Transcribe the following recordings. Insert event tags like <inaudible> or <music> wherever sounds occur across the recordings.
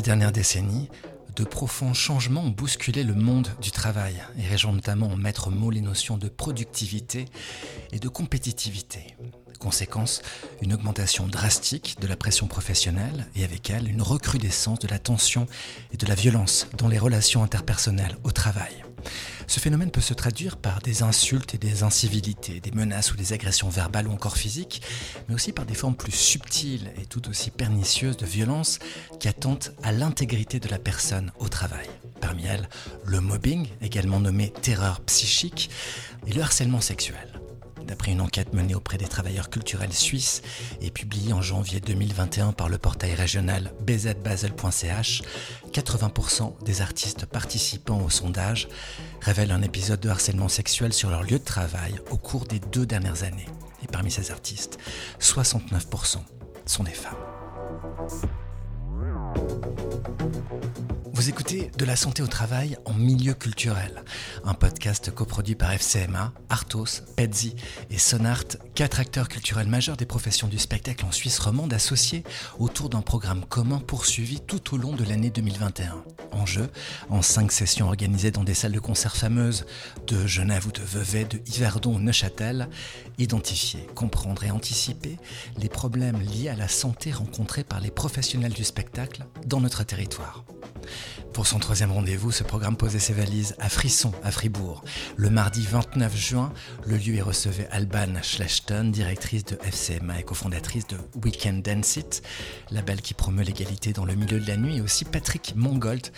des dernières décennies, de profonds changements ont bousculé le monde du travail et région notamment en mettre mot les notions de productivité et de compétitivité. Conséquence, une augmentation drastique de la pression professionnelle et avec elle une recrudescence de la tension et de la violence dans les relations interpersonnelles au travail. Ce phénomène peut se traduire par des insultes et des incivilités, des menaces ou des agressions verbales ou encore physiques, mais aussi par des formes plus subtiles et tout aussi pernicieuses de violence qui attentent à l'intégrité de la personne au travail. Parmi elles, le mobbing, également nommé terreur psychique, et le harcèlement sexuel d'après une enquête menée auprès des travailleurs culturels suisses et publiée en janvier 2021 par le portail régional bzbasel.ch, 80% des artistes participant au sondage révèlent un épisode de harcèlement sexuel sur leur lieu de travail au cours des deux dernières années. Et parmi ces artistes, 69% sont des femmes. Écoutez De la santé au travail en milieu culturel, un podcast coproduit par FCMA, Artos, Pezzi et Sonart, quatre acteurs culturels majeurs des professions du spectacle en Suisse romande associés autour d'un programme commun poursuivi tout au long de l'année 2021. En jeu, en cinq sessions organisées dans des salles de concert fameuses de Genève ou de Vevey, de Yverdon Neuchâtel, identifier, comprendre et anticiper les problèmes liés à la santé rencontrés par les professionnels du spectacle dans notre territoire. Pour son troisième rendez-vous, ce programme posait ses valises à Frisson, à Fribourg. Le mardi 29 juin, le lieu y recevait Alban Schlechten, directrice de FCMA et cofondatrice de Weekend Dance It, label qui promeut l'égalité dans le milieu de la nuit, et aussi Patrick Mongold,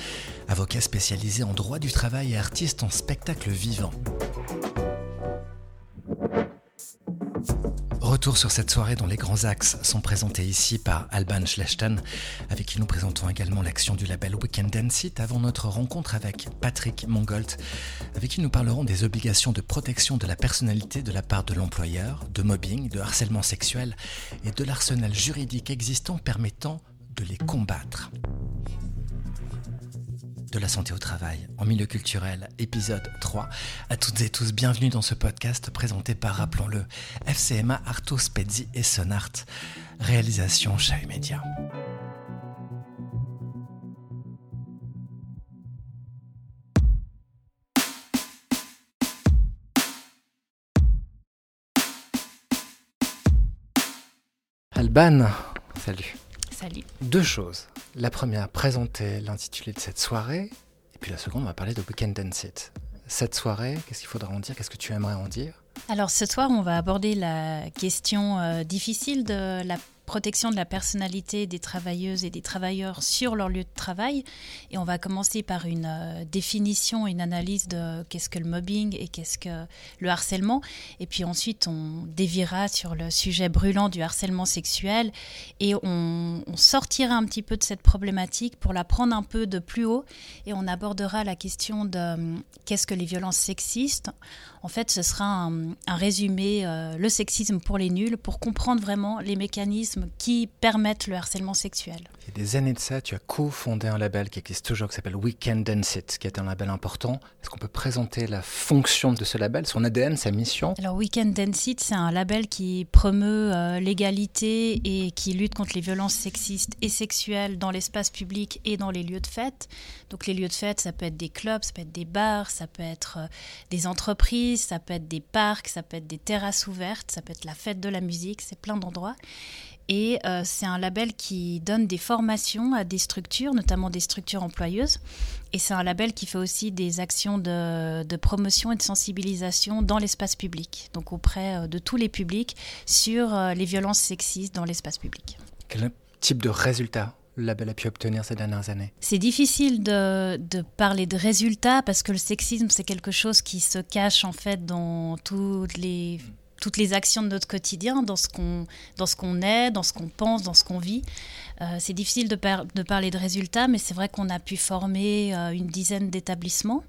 avocat spécialisé en droit du travail et artiste en spectacle vivant. Retour sur cette soirée dont les grands axes sont présentés ici par Alban Schlechten, avec qui nous présentons également l'action du label Weekend Dance It avant notre rencontre avec Patrick Mongolt, avec qui nous parlerons des obligations de protection de la personnalité de la part de l'employeur, de mobbing, de harcèlement sexuel et de l'arsenal juridique existant permettant de les combattre de la santé au travail en milieu culturel, épisode 3. À toutes et tous, bienvenue dans ce podcast présenté par, rappelons-le, FCMA, Artos, Pezzi et Sonart. Réalisation Chahut Média. Alban, salut. Deux choses. La première, présenter l'intitulé de cette soirée. Et puis la seconde, on va parler de Weekend Dance It. Cette soirée, qu'est-ce qu'il faudra en dire? Qu'est-ce que tu aimerais en dire? Alors ce soir, on va aborder la question euh, difficile de la protection de la personnalité des travailleuses et des travailleurs sur leur lieu de travail. Et on va commencer par une euh, définition, une analyse de qu'est-ce que le mobbing et qu'est-ce que le harcèlement. Et puis ensuite, on déviera sur le sujet brûlant du harcèlement sexuel et on, sortira un petit peu de cette problématique pour la prendre un peu de plus haut et on abordera la question de euh, qu'est-ce que les violences sexistes. En fait, ce sera un, résumé, euh, le sexisme pour les nuls, pour comprendre vraiment les mécanismes qui permettent le harcèlement sexuel. Il y a des années de ça, tu as co-fondé un label qui existe toujours, qui s'appelle Weekend Dance It, qui est un label important. Est-ce qu'on peut présenter la fonction de ce label, son ADN, sa mission? Alors Weekend Dance It, c'est un label qui promeut euh, l'égalité et qui lutte contre les violences sexistes et sexuelles dans l'espace public et dans les lieux de fête. Donc les lieux de fête, ça peut être des clubs, ça peut être des bars, ça peut être euh, des entreprises, ça peut être des parcs, ça peut être des terrasses ouvertes, ça peut être la fête de la musique, c'est plein d'endroits. Et euh, c'est un label qui donne des formations à des structures, notamment des structures employeuses. Et c'est un label qui fait aussi des actions de, promotion et de sensibilisation dans l'espace public, donc auprès euh, de tous les publics, sur euh, les violences sexistes dans l'espace public. Quel type de résultats le label a pu obtenir ces dernières années? C'est difficile de, de, parler de résultats parce que le sexisme, c'est quelque chose qui se cache en fait dans toutes les toutes les actions de notre quotidien, dans ce qu'on est, dans ce qu'on pense, dans ce qu'on vit. Euh, c'est difficile de, de, parler de résultats, mais c'est vrai qu'on a pu former euh, une dizaine d'établissements.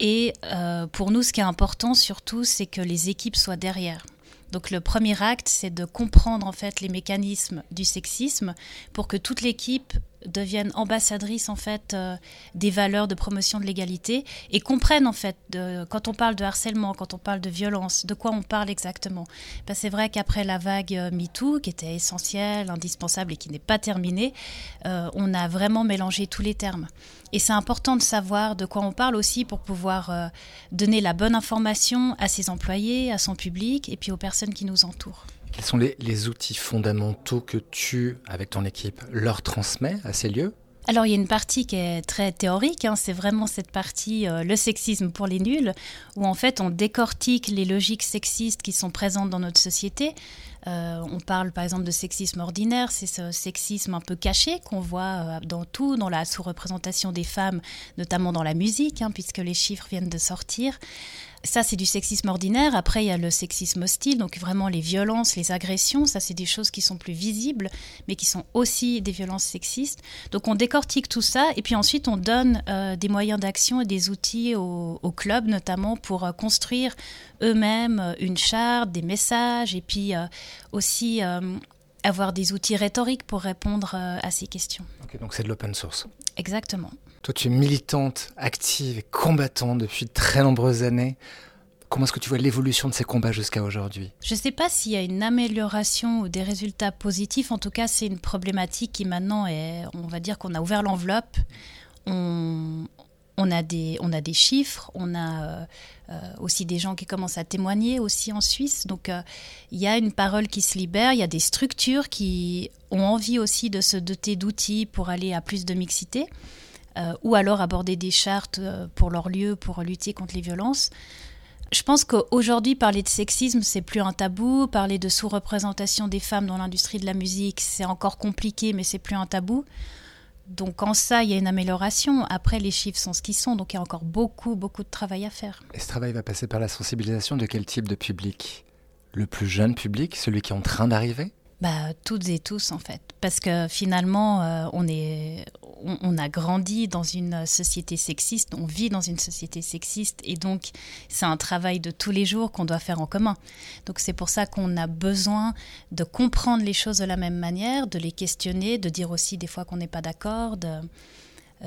Et euh, pour nous, ce qui est important surtout, c'est que les équipes soient derrière. Donc le premier acte, c'est de comprendre en fait les mécanismes du sexisme pour que toute l'équipe deviennent ambassadrices en fait euh, des valeurs de promotion de l'égalité et comprennent en fait quand on parle de harcèlement, quand on parle de violence, de quoi on parle exactement. c'est vrai qu'après la vague euh, MeToo, qui était essentielle, indispensable et qui n'est pas terminée, euh, on a vraiment mélangé tous les termes. Et c'est important de savoir de quoi on parle aussi pour pouvoir donner la bonne information à ses employés, à son public et puis aux personnes qui nous entourent. Quels sont les, outils fondamentaux que tu, avec ton équipe, leur transmets à ces lieux? Alors il y a une partie qui est très théorique, hein. c'est vraiment cette partie, euh, le sexisme pour les nuls, où en fait on décortique les logiques sexistes qui sont présentes dans notre société. Euh, on parle par exemple de sexisme ordinaire, c'est ce sexisme un peu caché qu'on voit euh, dans tout, dans la sous-représentation des femmes, notamment dans la musique, hein, puisque les chiffres viennent de sortir. Ça, c'est du sexisme ordinaire. Après, il y a le sexisme hostile, donc vraiment les violences, les agressions. Ça, c'est des choses qui sont plus visibles, mais qui sont aussi des violences sexistes. Donc, on décortique tout ça, et puis ensuite, on donne euh, des moyens d'action et des outils aux, clubs, notamment pour euh, construire eux-mêmes euh, une charte, des messages, et puis aussi avoir des outils rhétoriques pour répondre à ces questions. donc c'est de l'open source. Exactement. Toi, tu es militante, active et combattante depuis de très nombreuses années. Comment est-ce que tu vois l'évolution de ces combats jusqu'à aujourd'hui? Je ne sais pas s'il y a une amélioration ou des résultats positifs. En tout cas, c'est une problématique qui maintenant est, on va dire qu'on a ouvert l'enveloppe. On, a des, on a des chiffres, on a euh, euh, aussi des gens qui commencent à témoigner aussi en Suisse. Donc euh, il y a une parole qui se libère, il y a des structures qui ont envie aussi de se doter d'outils pour aller à plus de mixité. Euh, ou alors aborder des chartes euh, pour leur lieu, pour lutter contre les violences. Je pense qu'aujourd'hui, parler de sexisme, c'est plus un tabou. Parler de sous-représentation des femmes dans l'industrie de la musique, c'est encore compliqué, mais c'est plus un tabou. Donc en ça, il y a une amélioration. Après, les chiffres sont ce qu'ils sont, donc il y a encore beaucoup, beaucoup de travail à faire. Et ce travail va passer par la sensibilisation de quel type de public? Le plus jeune public, celui qui est en train d'arriver? Bah, toutes et tous en fait, parce que finalement euh, on est, on, a grandi dans une société sexiste, on vit dans une société sexiste, et donc c'est un travail de tous les jours qu'on doit faire en commun. Donc c'est pour ça qu'on a besoin de comprendre les choses de la même manière, de les questionner, de dire aussi des fois qu'on n'est pas d'accord, de,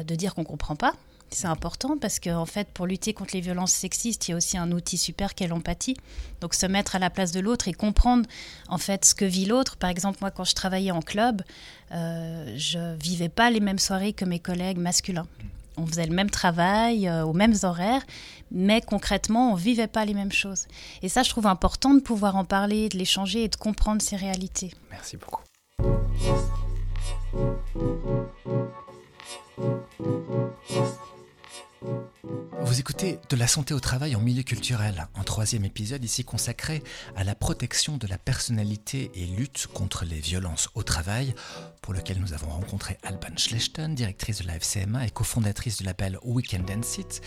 de dire qu'on comprend pas, c'est important parce qu'en en fait, pour lutter contre les violences sexistes, il y a aussi un outil super qu'est l'empathie. Donc, se mettre à la place de l'autre et comprendre en fait ce que vit l'autre. Par exemple, moi, quand je travaillais en club, euh, je vivais pas les mêmes soirées que mes collègues masculins. On faisait le même travail, euh, aux mêmes horaires, mais concrètement, on vivait pas les mêmes choses. Et ça, je trouve important de pouvoir en parler, de l'échanger et de comprendre ces réalités. Merci beaucoup. Vous écoutez De la santé au travail en milieu culturel, un troisième épisode ici consacré à la protection de la personnalité et lutte contre les violences au travail, pour lequel nous avons rencontré Alban Schlechten, directrice de la FCMA et cofondatrice du label Weekend and Sit.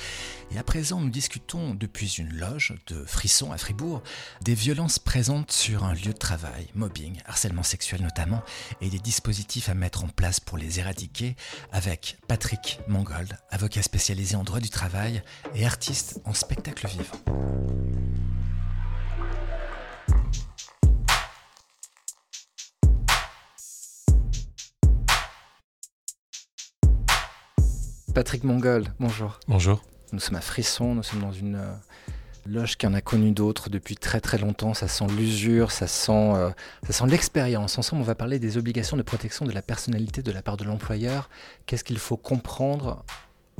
Et à présent, nous discutons depuis une loge de Frisson à Fribourg des violences présentes sur un lieu de travail, mobbing, harcèlement sexuel notamment, et des dispositifs à mettre en place pour les éradiquer avec Patrick Mangold, avocat spécialisé en droit du travail et artiste en spectacle vivant. Patrick Mongol, bonjour. Bonjour. Nous sommes à Frisson, nous sommes dans une euh, loge qui en a connu d'autres depuis très très longtemps. Ça sent l'usure, ça sent, euh, ça sent l'expérience. Ensemble, on va parler des obligations de protection de la personnalité de la part de l'employeur. Qu'est-ce qu'il faut comprendre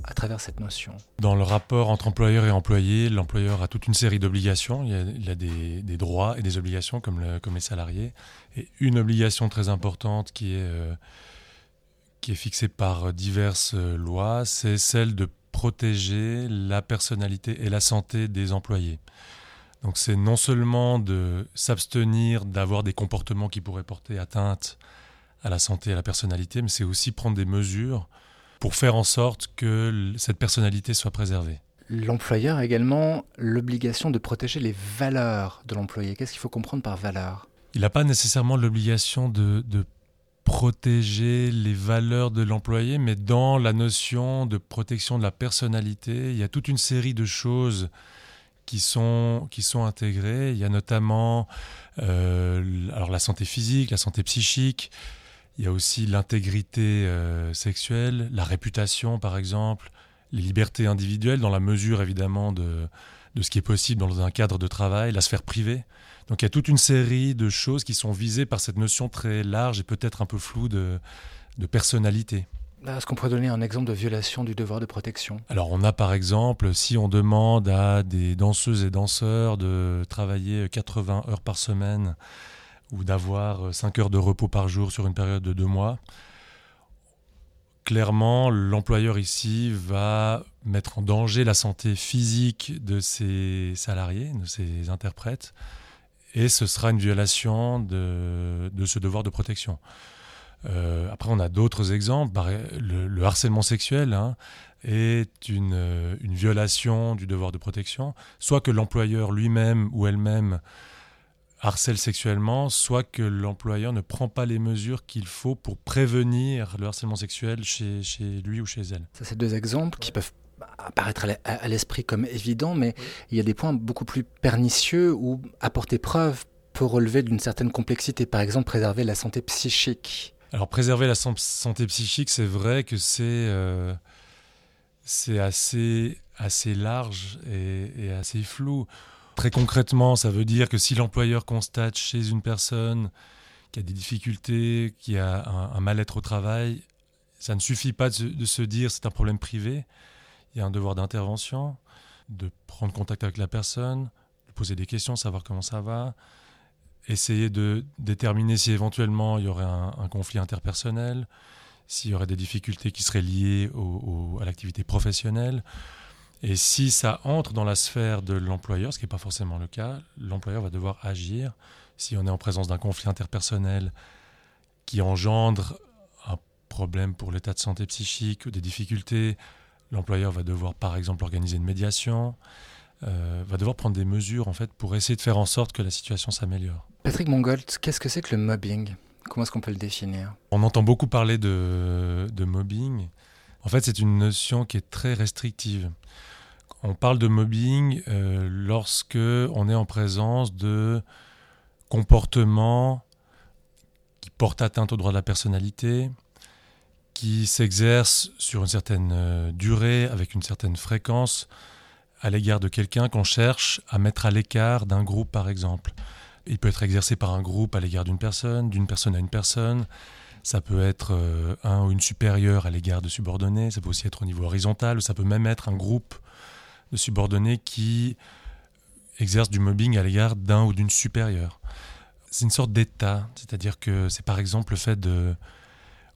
à travers cette notion? Dans le rapport entre employeur et employé, l'employeur a toute une série d'obligations. Il y a, des, droits et des obligations comme, le, comme les salariés. Et une obligation très importante qui est... Euh, qui est fixée par diverses lois, c'est celle de protéger la personnalité et la santé des employés. Donc c'est non seulement de s'abstenir d'avoir des comportements qui pourraient porter atteinte à la santé et à la personnalité, mais c'est aussi prendre des mesures pour faire en sorte que cette personnalité soit préservée. L'employeur a également l'obligation de protéger les valeurs de l'employé. Qu'est-ce qu'il faut comprendre par valeur? Il n'a pas nécessairement l'obligation de, de protéger les valeurs de l'employé, mais dans la notion de protection de la personnalité, il y a toute une série de choses qui sont, qui sont intégrées. Il y a notamment euh, alors la santé physique, la santé psychique, Il y a aussi l'intégrité sexuelle, la réputation par exemple, les libertés individuelles dans la mesure évidemment de, de ce qui est possible dans un cadre de travail, la sphère privée. Donc il y a toute une série de choses qui sont visées par cette notion très large et peut-être un peu floue de, personnalité. Est-ce qu'on pourrait donner un exemple de violation du devoir de protection? Alors on a par exemple, si on demande à des danseuses et danseurs de travailler 80 heures par semaine ou d'avoir 5 heures de repos par jour sur une période de deux mois, clairement, l'employeur ici va mettre en danger la santé physique de ses salariés, de ses interprètes, et ce sera une violation de, ce devoir de protection. Euh, après, on a d'autres exemples. Le, harcèlement sexuel hein, est une, une, violation du devoir de protection, soit que l'employeur lui-même ou elle-même harcèle sexuellement, soit que l'employeur ne prend pas les mesures qu'il faut pour prévenir le harcèlement sexuel chez, chez lui ou chez elle. Ça, c'est deux exemples qui peuvent apparaître à l'esprit comme évidents, mais il y a des points beaucoup plus pernicieux où apporter preuve peut relever d'une certaine complexité. Par exemple, préserver la santé psychique. Alors, préserver la santé psychique, c'est vrai que c'est euh, c'est assez, assez large et, et assez flou. Très concrètement, ça veut dire que si l'employeur constate chez une personne qui a des difficultés, qui a un, mal-être au travail, ça ne suffit pas de se, dire c'est un problème privé. Il y a un devoir d'intervention, de prendre contact avec la personne, de poser des questions, savoir comment ça va, essayer de déterminer si éventuellement il y aurait un, conflit interpersonnel, s'il y aurait des difficultés qui seraient liées à l'activité professionnelle. Et si ça entre dans la sphère de l'employeur, ce qui n'est pas forcément le cas, l'employeur va devoir agir. Si on est en présence d'un conflit interpersonnel qui engendre un problème pour l'état de santé psychique ou des difficultés, l'employeur va devoir par exemple organiser une médiation, euh, va devoir prendre des mesures en fait pour essayer de faire en sorte que la situation s'améliore. Patrick Mongold, qu'est-ce que c'est que le mobbing? Comment est-ce qu'on peut le définir? On entend beaucoup parler de, de mobbing. En fait, c'est une notion qui est très restrictive. On parle de mobbing euh, lorsque on est en présence de comportements qui portent atteinte au droit de la personnalité, qui s'exercent sur une certaine euh, durée, avec une certaine fréquence, à l'égard de quelqu'un qu'on cherche à mettre à l'écart d'un groupe, par exemple. Il peut être exercé par un groupe à l'égard d'une personne, d'une personne à une personne. Ça peut être euh, un ou une supérieure à l'égard de subordonnés. Ça peut aussi être au niveau horizontal. Ça peut même être un groupe de subordonnés qui exercent du mobbing à l'égard d'un ou d'une supérieure. C'est une sorte d'état, c'est-à-dire que c'est par exemple le fait de...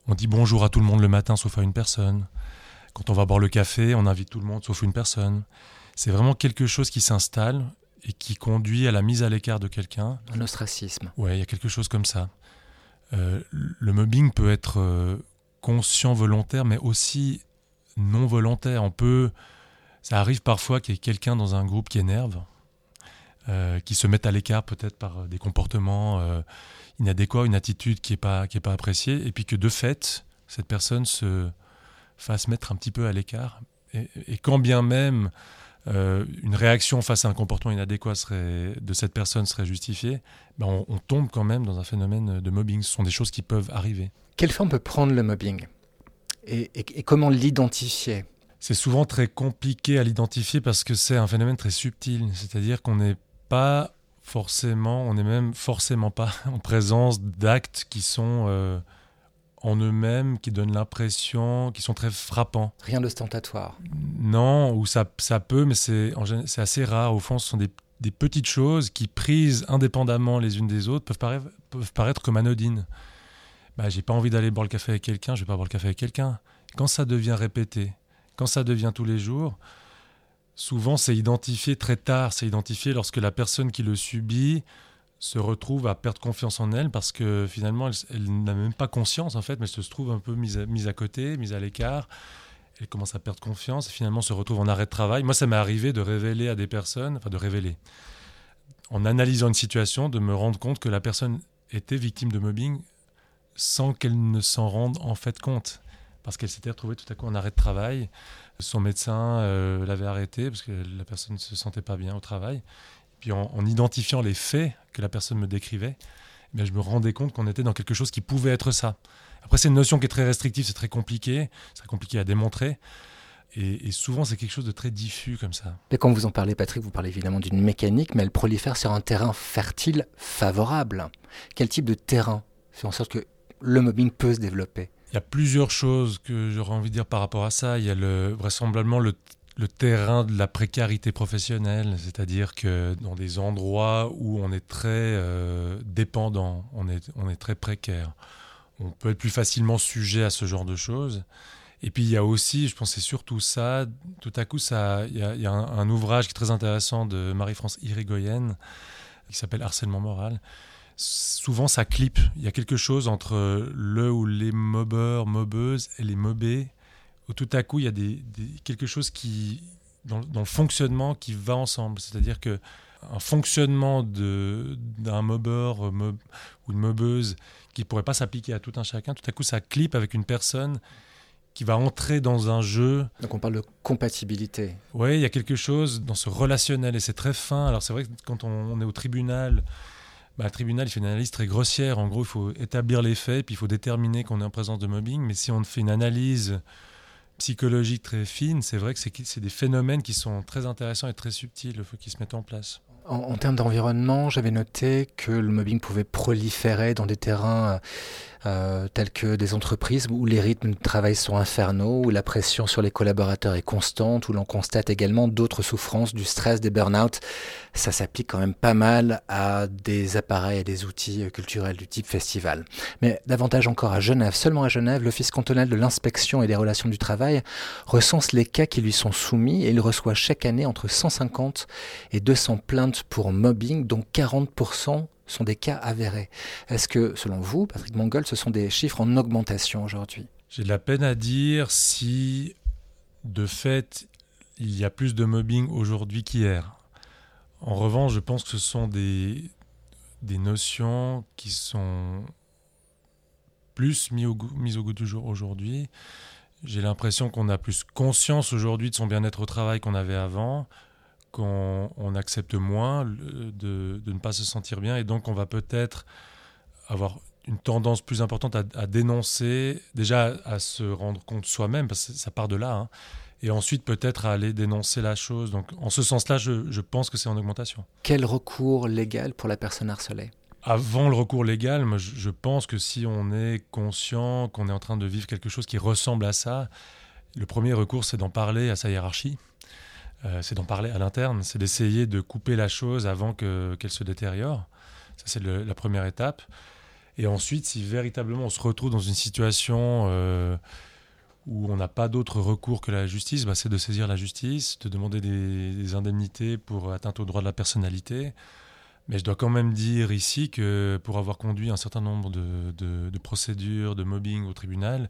On dit bonjour à tout le monde le matin sauf à une personne. Quand on va boire le café, on invite tout le monde sauf une personne. C'est vraiment quelque chose qui s'installe et qui conduit à la mise à l'écart de quelqu'un. Un ostracisme. Ouais, il y a quelque chose comme ça. Euh, le mobbing peut être euh, conscient, volontaire, mais aussi non volontaire. On peut ça arrive parfois qu'il y ait quelqu'un dans un groupe qui énerve, euh, qui se mette à l'écart peut-être par des comportements euh, inadéquats, une attitude qui n'est pas, qui est pas appréciée, et puis que de fait, cette personne se fasse mettre un petit peu à l'écart. Et, quand bien même euh, une réaction face à un comportement inadéquat serait, de cette personne serait justifiée, ben on, tombe quand même dans un phénomène de mobbing. Ce sont des choses qui peuvent arriver. Quelle forme peut prendre le mobbing? Et comment l'identifier? C'est souvent très compliqué à l'identifier parce que c'est un phénomène très subtil. C'est-à-dire qu'on n'est pas forcément, on n'est même forcément pas <laughs> en présence d'actes qui sont euh, en eux-mêmes, qui donnent l'impression, qui sont très frappants. Rien d'ostentatoire. Non, ou ça, ça peut, mais c'est assez rare. Au fond, ce sont des, petites choses qui, prises indépendamment les unes des autres, peuvent paraître, peuvent paraître comme anodines. Bah, j'ai pas envie d'aller boire le café avec quelqu'un, je vais pas boire le café avec quelqu'un. Quand ça devient répété, quand ça devient tous les jours, souvent c'est identifié très tard, c'est identifié lorsque la personne qui le subit se retrouve à perdre confiance en elle parce que finalement elle, n'a même pas conscience en fait, mais elle se trouve un peu mise à, mise à côté, mise à l'écart. Elle commence à perdre confiance et finalement se retrouve en arrêt de travail. Moi, ça m'est arrivé de révéler à des personnes, enfin de révéler, en analysant une situation, de me rendre compte que la personne était victime de mobbing sans qu'elle ne s'en rende en fait compte parce qu'elle s'était retrouvée tout à coup en arrêt de travail. Son médecin euh, l'avait arrêtée parce que la personne ne se sentait pas bien au travail. Puis en, identifiant les faits que la personne me décrivait, eh je me rendais compte qu'on était dans quelque chose qui pouvait être ça. Après, c'est une notion qui est très restrictive, c'est très compliqué, c'est compliqué à démontrer. Et, souvent, c'est quelque chose de très diffus comme ça. Et quand vous en parlez, Patrick, vous parlez évidemment d'une mécanique, mais elle prolifère sur un terrain fertile, favorable. Quel type de terrain fait en sorte que le mobbing peut se développer? Il y a plusieurs choses que j'aurais envie de dire par rapport à ça. Il y a le, vraisemblablement le, terrain de la précarité professionnelle, c'est-à-dire que dans des endroits où on est très euh, dépendant, on est, très précaire, on peut être plus facilement sujet à ce genre de choses. Et puis il y a aussi, je pense c'est surtout ça, tout à coup, il y a, un, ouvrage qui est très intéressant de Marie-France Irigoyen qui s'appelle Harcèlement moral. Souvent ça clip, il y a quelque chose entre le ou les mobbeurs, mobbeuses et les mobés, où tout à coup il y a des, quelque chose qui, dans, le fonctionnement qui va ensemble. C'est-à-dire que un fonctionnement d'un mobbeur ou une mobbeuse qui pourrait pas s'appliquer à tout un chacun, tout à coup ça clip avec une personne qui va entrer dans un jeu. Donc on parle de compatibilité. Oui, il y a quelque chose dans ce relationnel et c'est très fin. Alors c'est vrai que quand on, est au tribunal, bah, le tribunal il fait une analyse très grossière. En gros, il faut établir les faits, puis il faut déterminer qu'on est en présence de mobbing. Mais si on fait une analyse psychologique très fine, c'est vrai que c'est des phénomènes qui sont très intéressants et très subtils, qui se mettent en place. En, termes d'environnement, j'avais noté que le mobbing pouvait proliférer dans des terrains euh, tels que des entreprises où les rythmes de travail sont infernaux, où la pression sur les collaborateurs est constante, où l'on constate également d'autres souffrances, du stress, des burn-out. Ça s'applique quand même pas mal à des appareils et des outils culturels du type festival. Mais davantage encore à Genève, seulement à Genève, l'Office cantonal de l'inspection et des relations du travail recense les cas qui lui sont soumis et il reçoit chaque année entre 150 et 200 plaintes pour mobbing, dont 40% sont des cas avérés. Est-ce que, selon vous, Patrick Mongol, ce sont des chiffres en augmentation aujourd'hui? J'ai de la peine à dire si, de fait, il y a plus de mobbing aujourd'hui qu'hier. En revanche, je pense que ce sont des, des notions qui sont plus mises au, au goût du jour aujourd'hui. J'ai l'impression qu'on a plus conscience aujourd'hui de son bien-être au travail qu'on avait avant qu'on accepte moins de, ne pas se sentir bien et donc on va peut-être avoir une tendance plus importante à, dénoncer, déjà à, se rendre compte soi-même, parce que ça part de là, hein, et ensuite peut-être à aller dénoncer la chose. Donc en ce sens-là, je, pense que c'est en augmentation. Quel recours légal pour la personne harcelée? Avant le recours légal, je pense que si on est conscient qu'on est en train de vivre quelque chose qui ressemble à ça, le premier recours, c'est d'en parler à sa hiérarchie. Euh, c'est d'en parler à l'interne, c'est d'essayer de couper la chose avant qu'elle se détériore. Ça, c'est la première étape. Et ensuite, si véritablement on se retrouve dans une situation euh, où on n'a pas d'autre recours que la justice, bah, c'est de saisir la justice, de demander des, indemnités pour atteinte aux droits de la personnalité. Mais je dois quand même dire ici que pour avoir conduit un certain nombre de procédures de mobbing au tribunal,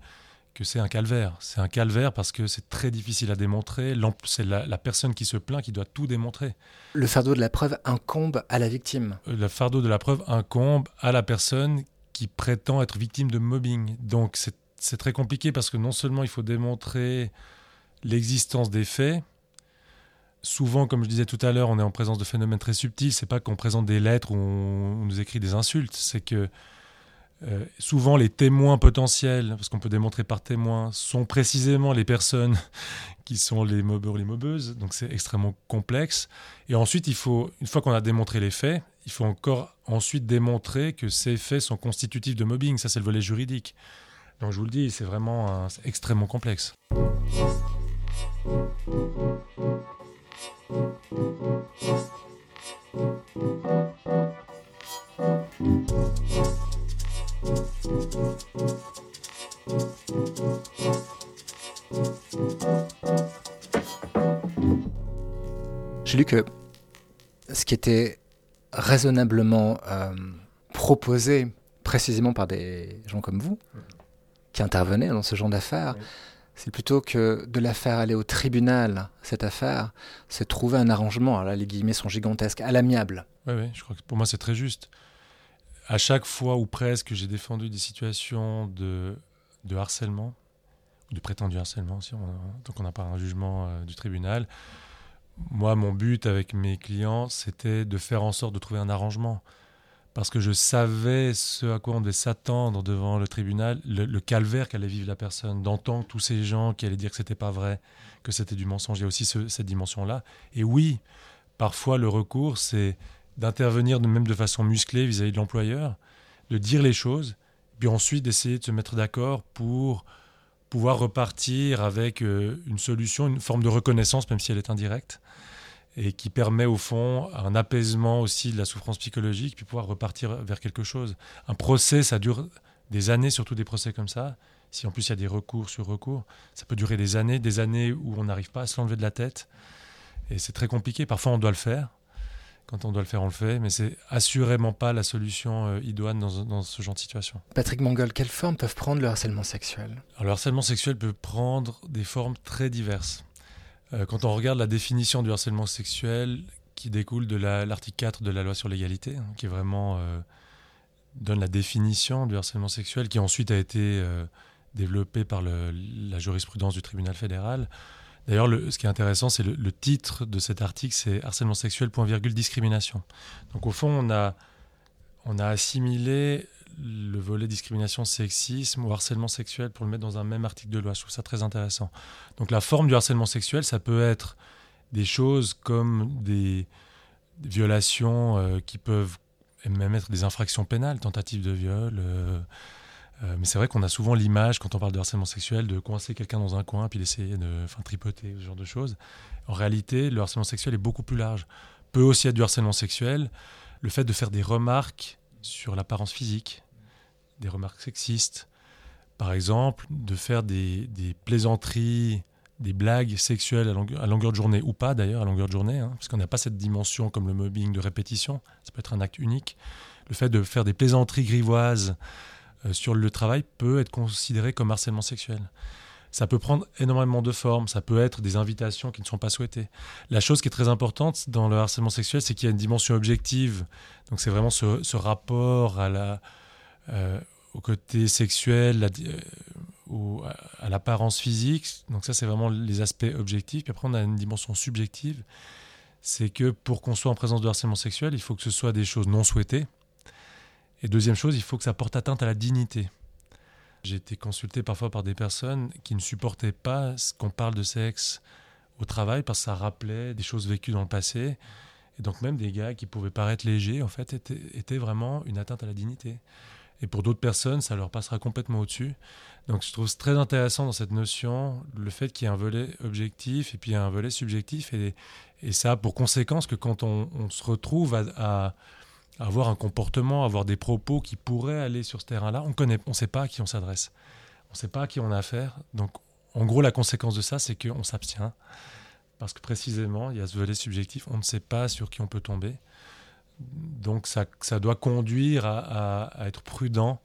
que c'est un calvaire. C'est un calvaire parce que c'est très difficile à démontrer. C'est la, personne qui se plaint qui doit tout démontrer. Le fardeau de la preuve incombe à la victime. Euh, le fardeau de la preuve incombe à la personne qui prétend être victime de mobbing. Donc c'est très compliqué parce que non seulement il faut démontrer l'existence des faits, souvent, comme je disais tout à l'heure, on est en présence de phénomènes très subtils. C'est pas qu'on présente des lettres ou on nous écrit des insultes. C'est que euh, souvent, les témoins potentiels, parce qu'on peut démontrer par témoin, sont précisément les personnes <laughs> qui sont les mobbeurs, les mobbeuses. Donc, c'est extrêmement complexe. Et ensuite, il faut, une fois qu'on a démontré les faits, il faut encore ensuite démontrer que ces faits sont constitutifs de mobbing. Ça, c'est le volet juridique. Donc, je vous le dis, c'est vraiment extrêmement complexe. J'ai lu que ce qui était raisonnablement euh, proposé précisément par des gens comme vous, qui intervenaient dans ce genre d'affaires, c'est plutôt que de la faire aller au tribunal, cette affaire, c'est trouver un arrangement, alors là les guillemets sont gigantesques, à l'amiable. Oui, oui, je crois que pour moi c'est très juste. À chaque fois ou presque j'ai défendu des situations de, de harcèlement, de prétendu harcèlement, si on, donc on n'a pas un jugement euh, du tribunal, moi, mon but avec mes clients, c'était de faire en sorte de trouver un arrangement. parce que je savais ce à quoi on devait s'attendre devant le tribunal, le, calvaire qu'allait vivre la personne, d'entendre tous ces gens qui allaient dire que c'était pas vrai, que c'était du mensonge. Il y a aussi cette dimension-là. Et oui, parfois le recours, c'est d'intervenir même de façon musclée vis-à-vis de l'employeur, de dire les choses, puis ensuite d'essayer de se mettre d'accord pour pouvoir repartir avec euh, une solution, une forme de reconnaissance, même si elle est indirecte et qui permet au fond un apaisement aussi de la souffrance psychologique, puis pouvoir repartir vers quelque chose. Un procès, ça dure des années, surtout des procès comme ça. Si en plus il y a des recours sur recours, ça peut durer des années, des années où on n'arrive pas à se l'enlever de la tête. Et c'est très compliqué. Parfois on doit le faire. Quand on doit le faire, on le fait, mais c'est assurément pas la solution euh, idoine dans, dans, ce genre de situation. Patrick Mongol, quelles formes peuvent prendre le harcèlement sexuel? Alors, Le harcèlement sexuel peut prendre des formes très diverses. Euh, quand on regarde la définition du harcèlement sexuel qui découle de l'article 4 de la loi sur l'égalité, hein, qui vraiment euh, donne la définition du harcèlement sexuel, qui ensuite a été euh, développé par la jurisprudence du tribunal fédéral. D'ailleurs, ce qui est intéressant, c'est le, le, titre de cet article, c'est harcèlement sexuel, point virgule, discrimination. Donc au fond, on a, assimilé le volet discrimination, sexisme ou harcèlement sexuel pour le mettre dans un même article de loi. Je trouve ça très intéressant. Donc la forme du harcèlement sexuel, ça peut être des choses comme des, violations euh, qui peuvent même être des infractions pénales, tentatives de viol. Euh, euh, mais c'est vrai qu'on a souvent l'image, quand on parle de harcèlement sexuel, de coincer quelqu'un dans un coin puis d'essayer de tripoter, ce genre de choses. En réalité, le harcèlement sexuel est beaucoup plus large. Peut aussi être du harcèlement sexuel, le fait de faire des remarques sur l'apparence physique, des remarques sexistes, par exemple, de faire des, plaisanteries, des blagues sexuelles à longueur, de journée, ou pas d'ailleurs à longueur de journée, hein, parce qu'on n'a pas cette dimension comme le mobbing de répétition, ça peut être un acte unique. Le fait de faire des plaisanteries grivoises sur le travail peut être considéré comme harcèlement sexuel. Ça peut prendre énormément de formes, ça peut être des invitations qui ne sont pas souhaitées. La chose qui est très importante dans le harcèlement sexuel, c'est qu'il y a une dimension objective. Donc c'est vraiment ce, rapport euh, au côté sexuel, euh, ou à l'apparence physique. Donc ça, c'est vraiment les aspects objectifs. Puis après, on a une dimension subjective. C'est que pour qu'on soit en présence de harcèlement sexuel, il faut que ce soit des choses non souhaitées. Et deuxième chose, il faut que ça porte atteinte à la dignité. J'ai été consulté parfois par des personnes qui ne supportaient pas qu'on parle de sexe au travail parce que ça rappelait des choses vécues dans le passé. Et donc même des gars qui pouvaient paraître légers, en fait, étaient, vraiment une atteinte à la dignité. Et pour d'autres personnes, ça leur passera complètement au-dessus. Donc je trouve très intéressant dans cette notion le fait qu'il y ait un volet objectif et puis un volet subjectif. Et ça a pour conséquence que quand on, se retrouve à, avoir un comportement, avoir des propos qui pourraient aller sur ce terrain-là, on ne on sait pas à qui on s'adresse. On ne sait pas à qui on a affaire. Donc en gros, la conséquence de ça, c'est qu'on s'abstient. Parce que précisément, il y a ce volet subjectif, on ne sait pas sur qui on peut tomber. Donc ça, ça doit conduire à, être prudent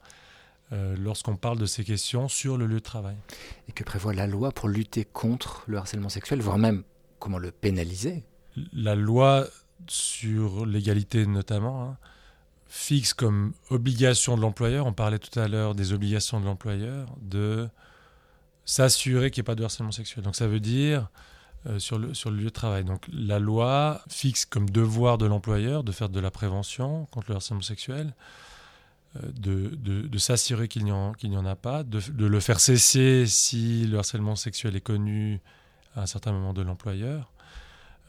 euh, lorsqu'on parle de ces questions sur le lieu de travail. Et que prévoit la loi pour lutter contre le harcèlement sexuel, voire même comment le pénaliser? La loi sur l'égalité notamment hein, fixe comme obligation de l'employeur, on parlait tout à l'heure des obligations de l'employeur, de s'assurer qu'il n'y ait pas de harcèlement sexuel. Donc ça veut dire euh, sur, le, lieu de travail. Donc la loi fixe comme devoir de l'employeur de faire de la prévention contre le harcèlement sexuel, euh, de, de, s'assurer qu'il n'y en, a pas, de, le faire cesser si le harcèlement sexuel est connu à un certain moment de l'employeur.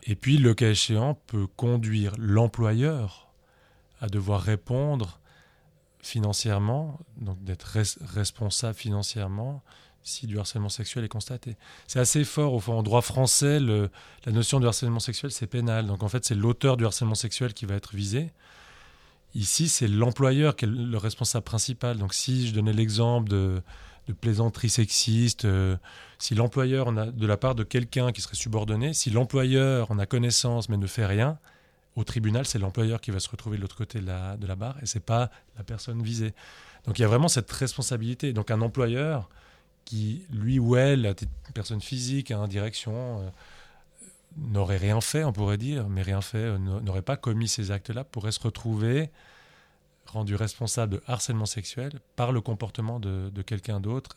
Et puis, le cas échéant, peut conduire l'employeur à devoir répondre financièrement, donc d'être responsable financièrement si du harcèlement sexuel est constaté. C'est assez fort, au fond, en droit français, la notion de harcèlement sexuel, c'est pénal. Donc en fait, c'est l'auteur du harcèlement sexuel qui va être visé. Ici, c'est l'employeur qui est le responsable principal. Donc si je donnais l'exemple de, de plaisanterie sexiste, euh, si l'employeur, de la part de quelqu'un qui serait subordonné, si l'employeur en a connaissance mais ne fait rien, au tribunal, c'est l'employeur qui va se retrouver de l'autre côté de la, de la barre et c'est pas la personne visée. Donc il y a vraiment cette responsabilité. Donc un employeur, qui, lui ou elle, personne physique, en direction, euh, n'aurait rien fait, on pourrait dire, mais rien fait, euh, n'aurait pas commis ces actes-là, pourrait se retrouver rendu responsable de harcèlement sexuel par le comportement de, quelqu'un d'autre,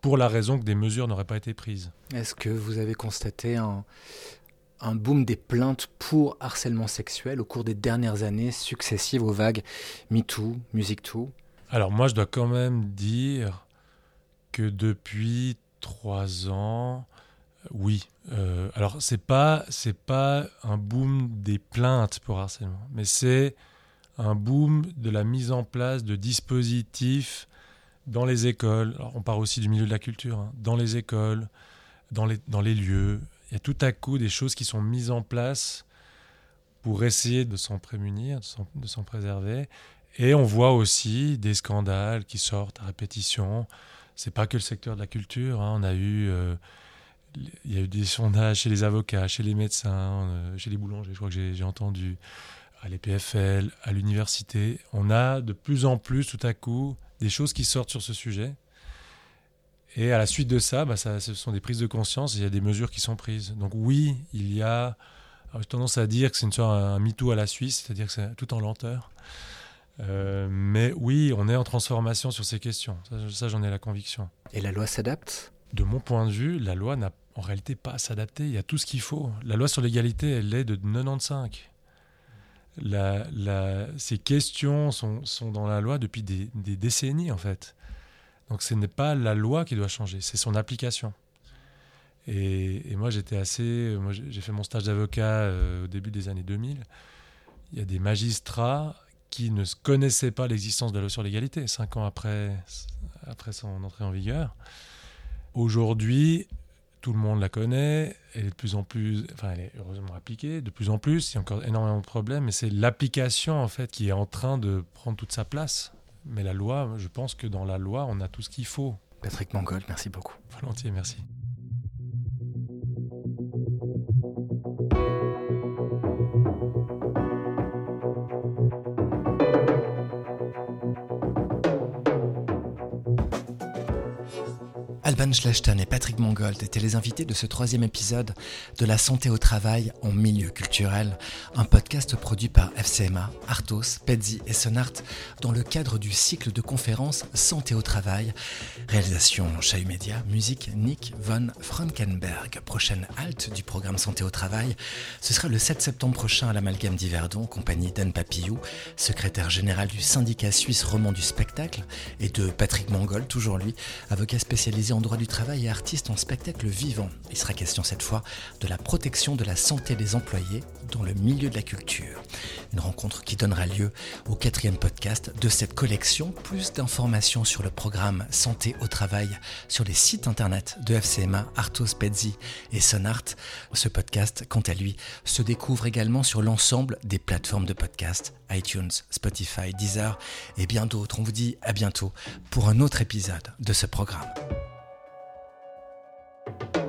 pour la raison que des mesures n'auraient pas été prises. Est-ce que vous avez constaté un, un boom des plaintes pour harcèlement sexuel au cours des dernières années successives aux vagues MeToo, MusicToo Alors moi, je dois quand même dire que depuis trois ans, oui. Euh, alors c'est pas c'est pas un boom des plaintes pour harcèlement, mais c'est un boom de la mise en place de dispositifs dans les écoles. On parle aussi du milieu de la culture, hein, dans les écoles, dans les dans les lieux, il y a tout à coup des choses qui sont mises en place pour essayer de s'en prémunir, de s'en préserver. Et on voit aussi des scandales qui sortent à répétition. C'est pas que le secteur de la culture. Hein. On a eu, euh, il y a eu des sondages chez les avocats, chez les médecins, euh, chez les boulangers. Je crois que j'ai entendu à l'EPFL, à l'université. On a de plus en plus, tout à coup, des choses qui sortent sur ce sujet. Et à la suite de ça, bah, ça, ce sont des prises de conscience, il y a des mesures qui sont prises. Donc oui, il y a, j'ai tendance à dire que c'est une sorte un MeToo à la Suisse, c'est-à-dire que c'est tout en lenteur. Euh, mais oui, on est en transformation sur ces questions. Ça, j'en ai la conviction. Et la loi s'adapte? De mon point de vue, la loi n'a en réalité pas à s'adapter. Il y a tout ce qu'il faut. La loi sur l'égalité, elle est de 95. Ces questions sont, dans la loi depuis des, des décennies, en fait. Donc ce n'est pas la loi qui doit changer, c'est son application. Et, moi, j'étais assez. Moi, j'ai fait mon stage d'avocat euh, au début des années 2000. Il y a des magistrats qui ne connaissaient pas l'existence de la loi sur l'égalité, cinq ans après, après son entrée en vigueur. Aujourd'hui, tout le monde la connaît, elle est de plus en plus, enfin, elle est heureusement appliquée, de plus en plus, il y a encore énormément de problèmes, mais c'est l'application, en fait, qui est en train de prendre toute sa place. Mais la loi, je pense que dans la loi, on a tout ce qu'il faut. Patrick Mangold, merci beaucoup. Volontiers, merci. Alban Schlechtan et Patrick Mongold étaient les invités de ce troisième épisode de La santé au travail en milieu culturel, un podcast produit par FCMA, Artos, Pezzi et Sonart dans le cadre du cycle de conférences Santé au travail. Réalisation Chahut Média, musique Nick von Frankenberg. Prochaine halte du programme Santé au travail, ce sera le 7 septembre prochain à l'Amalgame d'Yverdon, compagnie d'Anne Papillou, secrétaire général du syndicat suisse roman du spectacle, et de Patrick Mongold, toujours lui, avocat spécialisé en droit du travail et artiste en spectacle vivant. Il sera question cette fois de la protection de la santé des employés dans le milieu de la culture. Une rencontre qui donnera lieu au quatrième podcast de cette collection. Plus d'informations sur le programme Santé au travail sur les sites internet de FCMA, Artos Pezzi et Sonart. Ce podcast, quant à lui, se découvre également sur l'ensemble des plateformes de podcast iTunes, Spotify, Deezer et bien d'autres. On vous dit à bientôt pour un autre épisode de ce programme. thank you